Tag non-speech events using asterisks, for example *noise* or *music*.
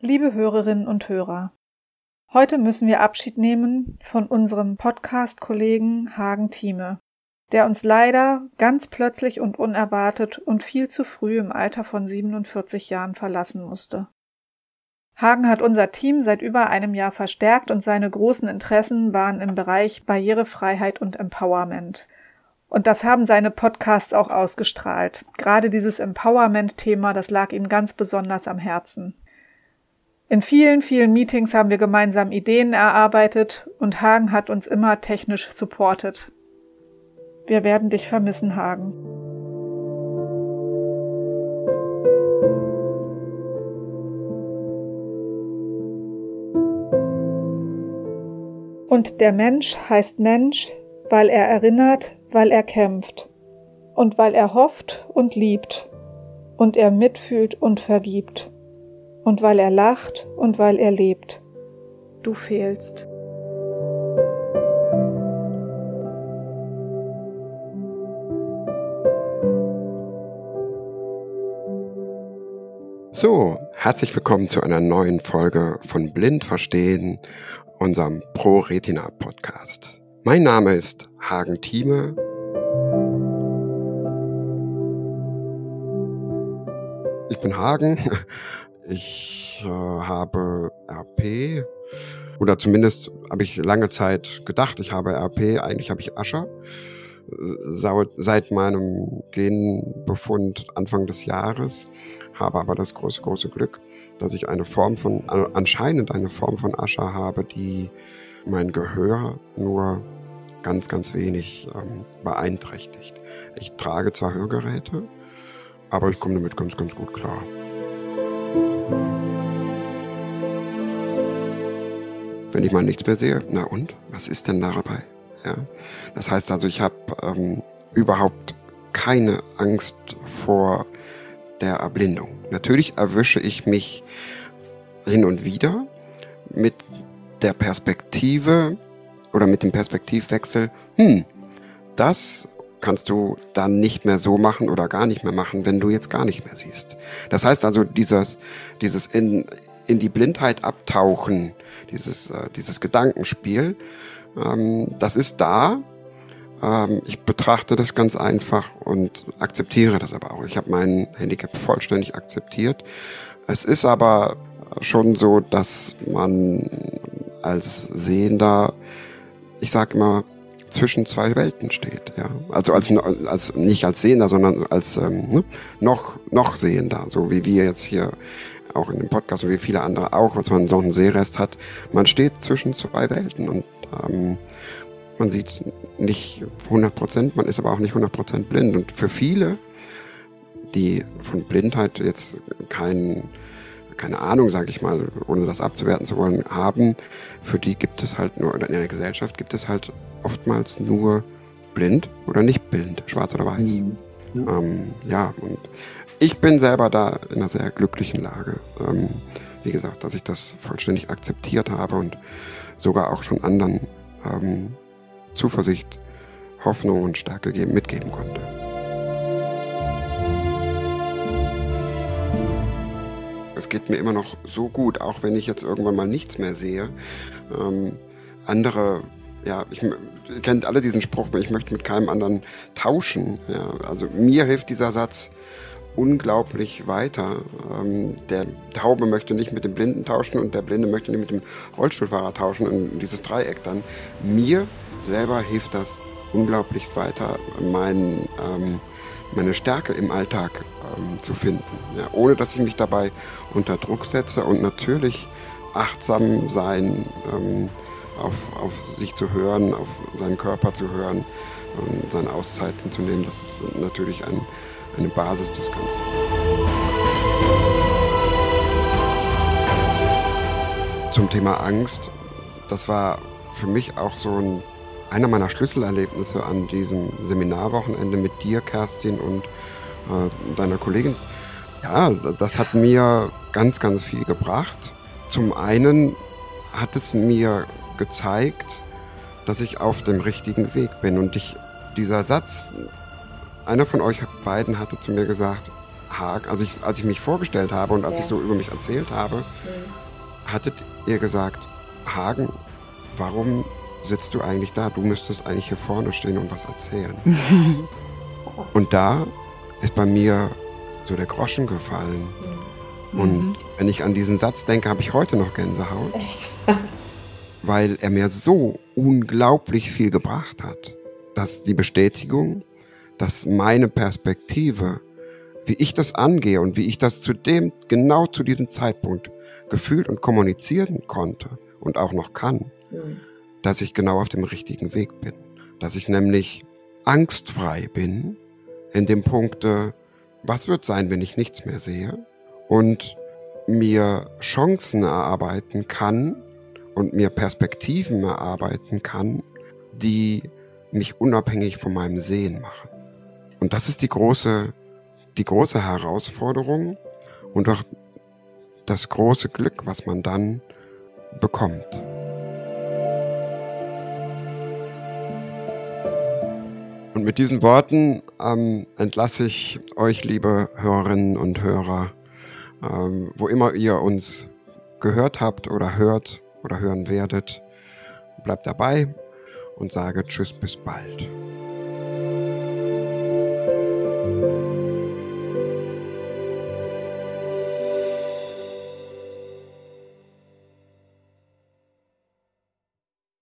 Liebe Hörerinnen und Hörer, heute müssen wir Abschied nehmen von unserem Podcast-Kollegen Hagen Thieme, der uns leider ganz plötzlich und unerwartet und viel zu früh im Alter von 47 Jahren verlassen musste. Hagen hat unser Team seit über einem Jahr verstärkt und seine großen Interessen waren im Bereich Barrierefreiheit und Empowerment. Und das haben seine Podcasts auch ausgestrahlt. Gerade dieses Empowerment-Thema, das lag ihm ganz besonders am Herzen. In vielen, vielen Meetings haben wir gemeinsam Ideen erarbeitet und Hagen hat uns immer technisch supportet. Wir werden dich vermissen, Hagen. Und der Mensch heißt Mensch, weil er erinnert, weil er kämpft und weil er hofft und liebt und er mitfühlt und vergibt und weil er lacht und weil er lebt. Du fehlst. So, herzlich willkommen zu einer neuen Folge von Blind Verstehen, unserem Pro Retina Podcast. Mein Name ist Hagen Thieme. Ich bin Hagen ich äh, habe RP oder zumindest habe ich lange Zeit gedacht, ich habe RP, eigentlich habe ich Ascher. Seit meinem Genbefund Anfang des Jahres habe aber das große, große Glück, dass ich eine Form von, anscheinend eine Form von Ascher habe, die mein Gehör nur ganz, ganz wenig ähm, beeinträchtigt. Ich trage zwar Hörgeräte, aber ich komme damit ganz, ganz gut klar. Wenn ich mal nichts mehr sehe, na und? Was ist denn dabei? Ja? Das heißt also, ich habe ähm, überhaupt keine Angst vor der Erblindung. Natürlich erwische ich mich hin und wieder mit der Perspektive oder mit dem Perspektivwechsel, hm, das kannst du dann nicht mehr so machen oder gar nicht mehr machen, wenn du jetzt gar nicht mehr siehst. Das heißt also, dieses, dieses in, in die Blindheit abtauchen, dieses, äh, dieses Gedankenspiel, ähm, das ist da. Ähm, ich betrachte das ganz einfach und akzeptiere das aber auch. Ich habe mein Handicap vollständig akzeptiert. Es ist aber schon so, dass man als Sehender, ich sage immer, zwischen zwei Welten steht. Ja? Also als, als nicht als Sehender, sondern als ähm, ne? noch, noch Sehender, so wie wir jetzt hier auch in dem Podcast und wie viele andere auch, was man so einen Sehrest hat. Man steht zwischen zwei Welten und ähm, man sieht nicht 100 Prozent, man ist aber auch nicht 100 Prozent blind. Und für viele, die von Blindheit jetzt keinen keine Ahnung, sage ich mal, ohne das abzuwerten zu wollen, haben, für die gibt es halt nur, oder in der Gesellschaft gibt es halt oftmals nur blind oder nicht blind, schwarz oder weiß. Mhm. Ja. Ähm, ja, und ich bin selber da in einer sehr glücklichen Lage. Ähm, wie gesagt, dass ich das vollständig akzeptiert habe und sogar auch schon anderen ähm, Zuversicht, Hoffnung und Stärke geben, mitgeben konnte. Es geht mir immer noch so gut, auch wenn ich jetzt irgendwann mal nichts mehr sehe. Ähm, andere, ja, ich, ihr kennt alle diesen Spruch, ich möchte mit keinem anderen tauschen. Ja, also mir hilft dieser Satz unglaublich weiter. Ähm, der Taube möchte nicht mit dem Blinden tauschen und der Blinde möchte nicht mit dem Rollstuhlfahrer tauschen und dieses Dreieck dann. Mir selber hilft das unglaublich weiter, mein, ähm, meine Stärke im Alltag ähm, zu finden, ja, ohne dass ich mich dabei unter Druck setze und natürlich achtsam sein, ähm, auf, auf sich zu hören, auf seinen Körper zu hören, und seine Auszeiten zu nehmen, das ist natürlich ein, eine Basis des Ganzen. Zum Thema Angst, das war für mich auch so ein, einer meiner Schlüsselerlebnisse an diesem Seminarwochenende mit dir, Kerstin, und äh, deiner Kollegin. Ja, das hat mir ganz, ganz viel gebracht. Zum einen hat es mir gezeigt, dass ich auf dem richtigen Weg bin. Und ich, dieser Satz, einer von euch beiden hatte zu mir gesagt, Haag, also ich, als ich mich vorgestellt habe und als ja. ich so über mich erzählt habe, mhm. hattet ihr gesagt, Hagen, warum sitzt du eigentlich da? Du müsstest eigentlich hier vorne stehen und was erzählen. *laughs* und da ist bei mir so der Groschen gefallen. Mhm. Und wenn ich an diesen Satz denke, habe ich heute noch Gänsehaut. Echt? weil er mir so unglaublich viel gebracht hat, dass die Bestätigung, dass meine Perspektive, wie ich das angehe und wie ich das zu dem, genau zu diesem Zeitpunkt gefühlt und kommunizieren konnte und auch noch kann, mhm. Dass ich genau auf dem richtigen Weg bin. Dass ich nämlich angstfrei bin in dem Punkte, was wird sein, wenn ich nichts mehr sehe und mir Chancen erarbeiten kann und mir Perspektiven erarbeiten kann, die mich unabhängig von meinem Sehen machen. Und das ist die große, die große Herausforderung und auch das große Glück, was man dann bekommt. Mit diesen Worten ähm, entlasse ich euch, liebe Hörerinnen und Hörer, ähm, wo immer ihr uns gehört habt oder hört oder hören werdet. Bleibt dabei und sage Tschüss bis bald.